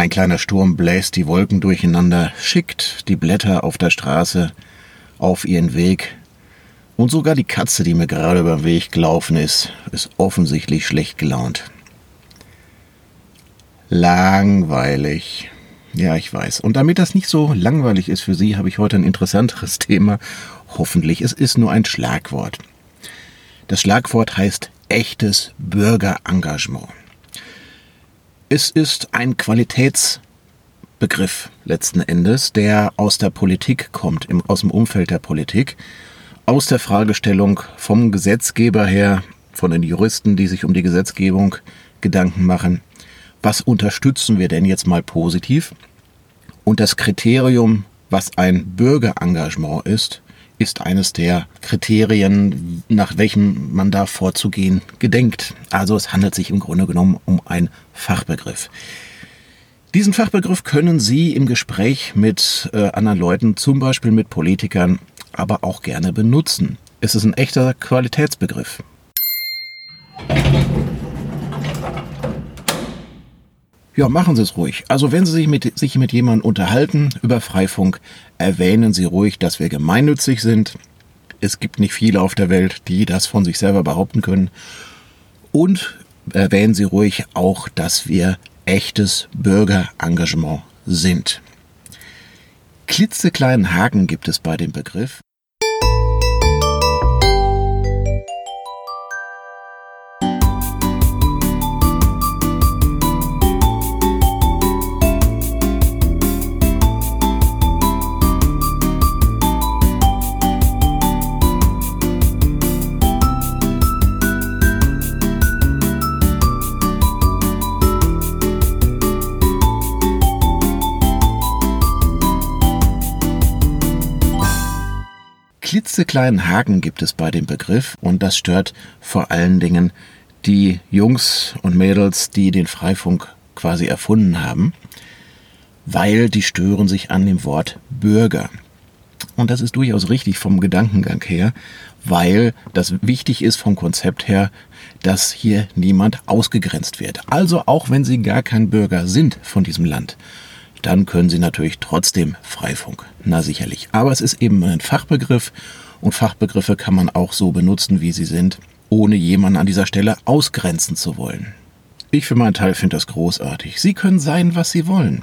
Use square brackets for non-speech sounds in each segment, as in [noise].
Ein kleiner Sturm bläst die Wolken durcheinander, schickt die Blätter auf der Straße auf ihren Weg. Und sogar die Katze, die mir gerade über den Weg gelaufen ist, ist offensichtlich schlecht gelaunt. Langweilig. Ja, ich weiß. Und damit das nicht so langweilig ist für Sie, habe ich heute ein interessanteres [laughs] Thema. Hoffentlich. Es ist nur ein Schlagwort. Das Schlagwort heißt echtes Bürgerengagement. Es ist ein Qualitätsbegriff letzten Endes, der aus der Politik kommt, im, aus dem Umfeld der Politik, aus der Fragestellung vom Gesetzgeber her, von den Juristen, die sich um die Gesetzgebung Gedanken machen. Was unterstützen wir denn jetzt mal positiv? Und das Kriterium, was ein Bürgerengagement ist, ist eines der Kriterien, nach welchem man da vorzugehen gedenkt. Also es handelt sich im Grunde genommen um einen Fachbegriff. Diesen Fachbegriff können Sie im Gespräch mit äh, anderen Leuten, zum Beispiel mit Politikern, aber auch gerne benutzen. Es ist ein echter Qualitätsbegriff. Ja, machen Sie es ruhig. Also wenn Sie sich mit, sich mit jemandem unterhalten über Freifunk, erwähnen Sie ruhig, dass wir gemeinnützig sind. Es gibt nicht viele auf der Welt, die das von sich selber behaupten können. Und erwähnen Sie ruhig auch, dass wir echtes Bürgerengagement sind. Klitzekleinen Haken gibt es bei dem Begriff. Klitzekleinen Haken gibt es bei dem Begriff und das stört vor allen Dingen die Jungs und Mädels, die den Freifunk quasi erfunden haben, weil die stören sich an dem Wort Bürger. Und das ist durchaus richtig vom Gedankengang her, weil das wichtig ist vom Konzept her, dass hier niemand ausgegrenzt wird. Also auch wenn Sie gar kein Bürger sind von diesem Land, dann können Sie natürlich trotzdem Freifunk. Na sicherlich. Aber es ist eben ein Fachbegriff und Fachbegriffe kann man auch so benutzen, wie sie sind, ohne jemanden an dieser Stelle ausgrenzen zu wollen. Ich für meinen Teil finde das großartig. Sie können sein, was Sie wollen.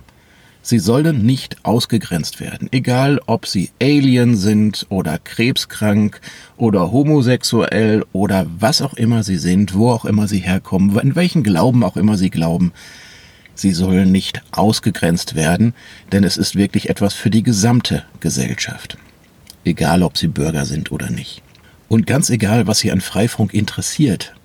Sie sollen nicht ausgegrenzt werden, egal ob sie Alien sind oder krebskrank oder homosexuell oder was auch immer sie sind, wo auch immer sie herkommen, in welchen Glauben auch immer sie glauben. Sie sollen nicht ausgegrenzt werden, denn es ist wirklich etwas für die gesamte Gesellschaft. Egal, ob Sie Bürger sind oder nicht. Und ganz egal, was Sie an Freifunk interessiert.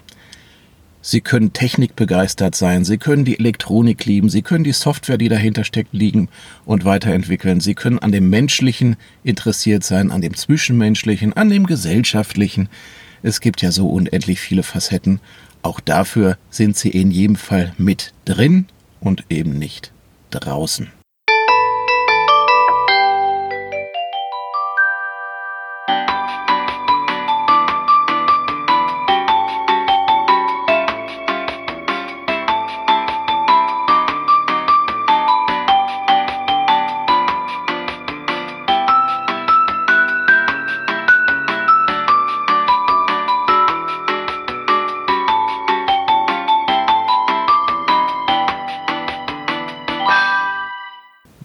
Sie können technikbegeistert sein, Sie können die Elektronik lieben, Sie können die Software, die dahinter steckt, lieben und weiterentwickeln. Sie können an dem Menschlichen interessiert sein, an dem Zwischenmenschlichen, an dem Gesellschaftlichen. Es gibt ja so unendlich viele Facetten. Auch dafür sind Sie in jedem Fall mit drin und eben nicht draußen.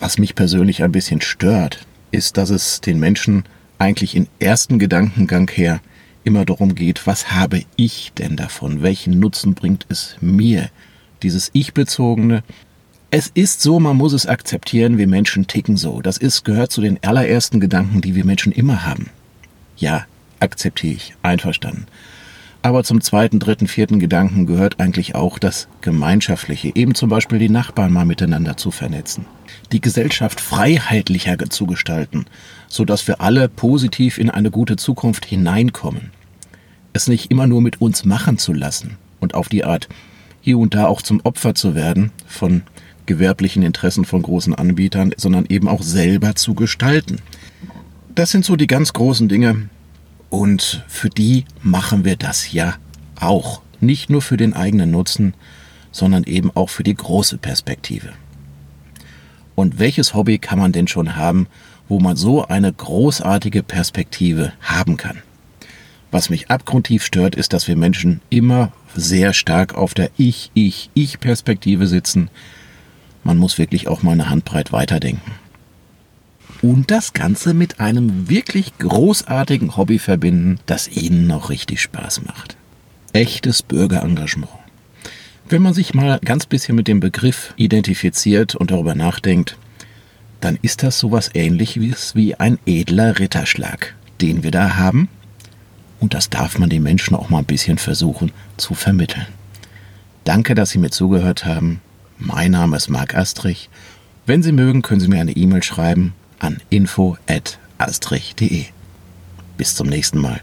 Was mich persönlich ein bisschen stört, ist, dass es den Menschen eigentlich im ersten Gedankengang her immer darum geht, was habe ich denn davon? Welchen Nutzen bringt es mir? Dieses Ich-bezogene. Es ist so, man muss es akzeptieren, wir Menschen ticken so. Das ist, gehört zu den allerersten Gedanken, die wir Menschen immer haben. Ja, akzeptiere ich, einverstanden. Aber zum zweiten, dritten, vierten Gedanken gehört eigentlich auch das Gemeinschaftliche, eben zum Beispiel die Nachbarn mal miteinander zu vernetzen, die Gesellschaft freiheitlicher zu gestalten, so dass wir alle positiv in eine gute Zukunft hineinkommen. Es nicht immer nur mit uns machen zu lassen und auf die Art hier und da auch zum Opfer zu werden von gewerblichen Interessen von großen Anbietern, sondern eben auch selber zu gestalten. Das sind so die ganz großen Dinge, und für die machen wir das ja auch. Nicht nur für den eigenen Nutzen, sondern eben auch für die große Perspektive. Und welches Hobby kann man denn schon haben, wo man so eine großartige Perspektive haben kann? Was mich abgrundtief stört, ist, dass wir Menschen immer sehr stark auf der Ich, Ich, Ich-Perspektive sitzen. Man muss wirklich auch mal eine Handbreit weiterdenken. Und das Ganze mit einem wirklich großartigen Hobby verbinden, das Ihnen noch richtig Spaß macht. Echtes Bürgerengagement. Wenn man sich mal ganz bisschen mit dem Begriff identifiziert und darüber nachdenkt, dann ist das sowas ähnliches wie ein edler Ritterschlag, den wir da haben. Und das darf man den Menschen auch mal ein bisschen versuchen zu vermitteln. Danke, dass Sie mir zugehört haben. Mein Name ist Marc Astrich. Wenn Sie mögen, können Sie mir eine E-Mail schreiben an info.astrich.de. Bis zum nächsten Mal.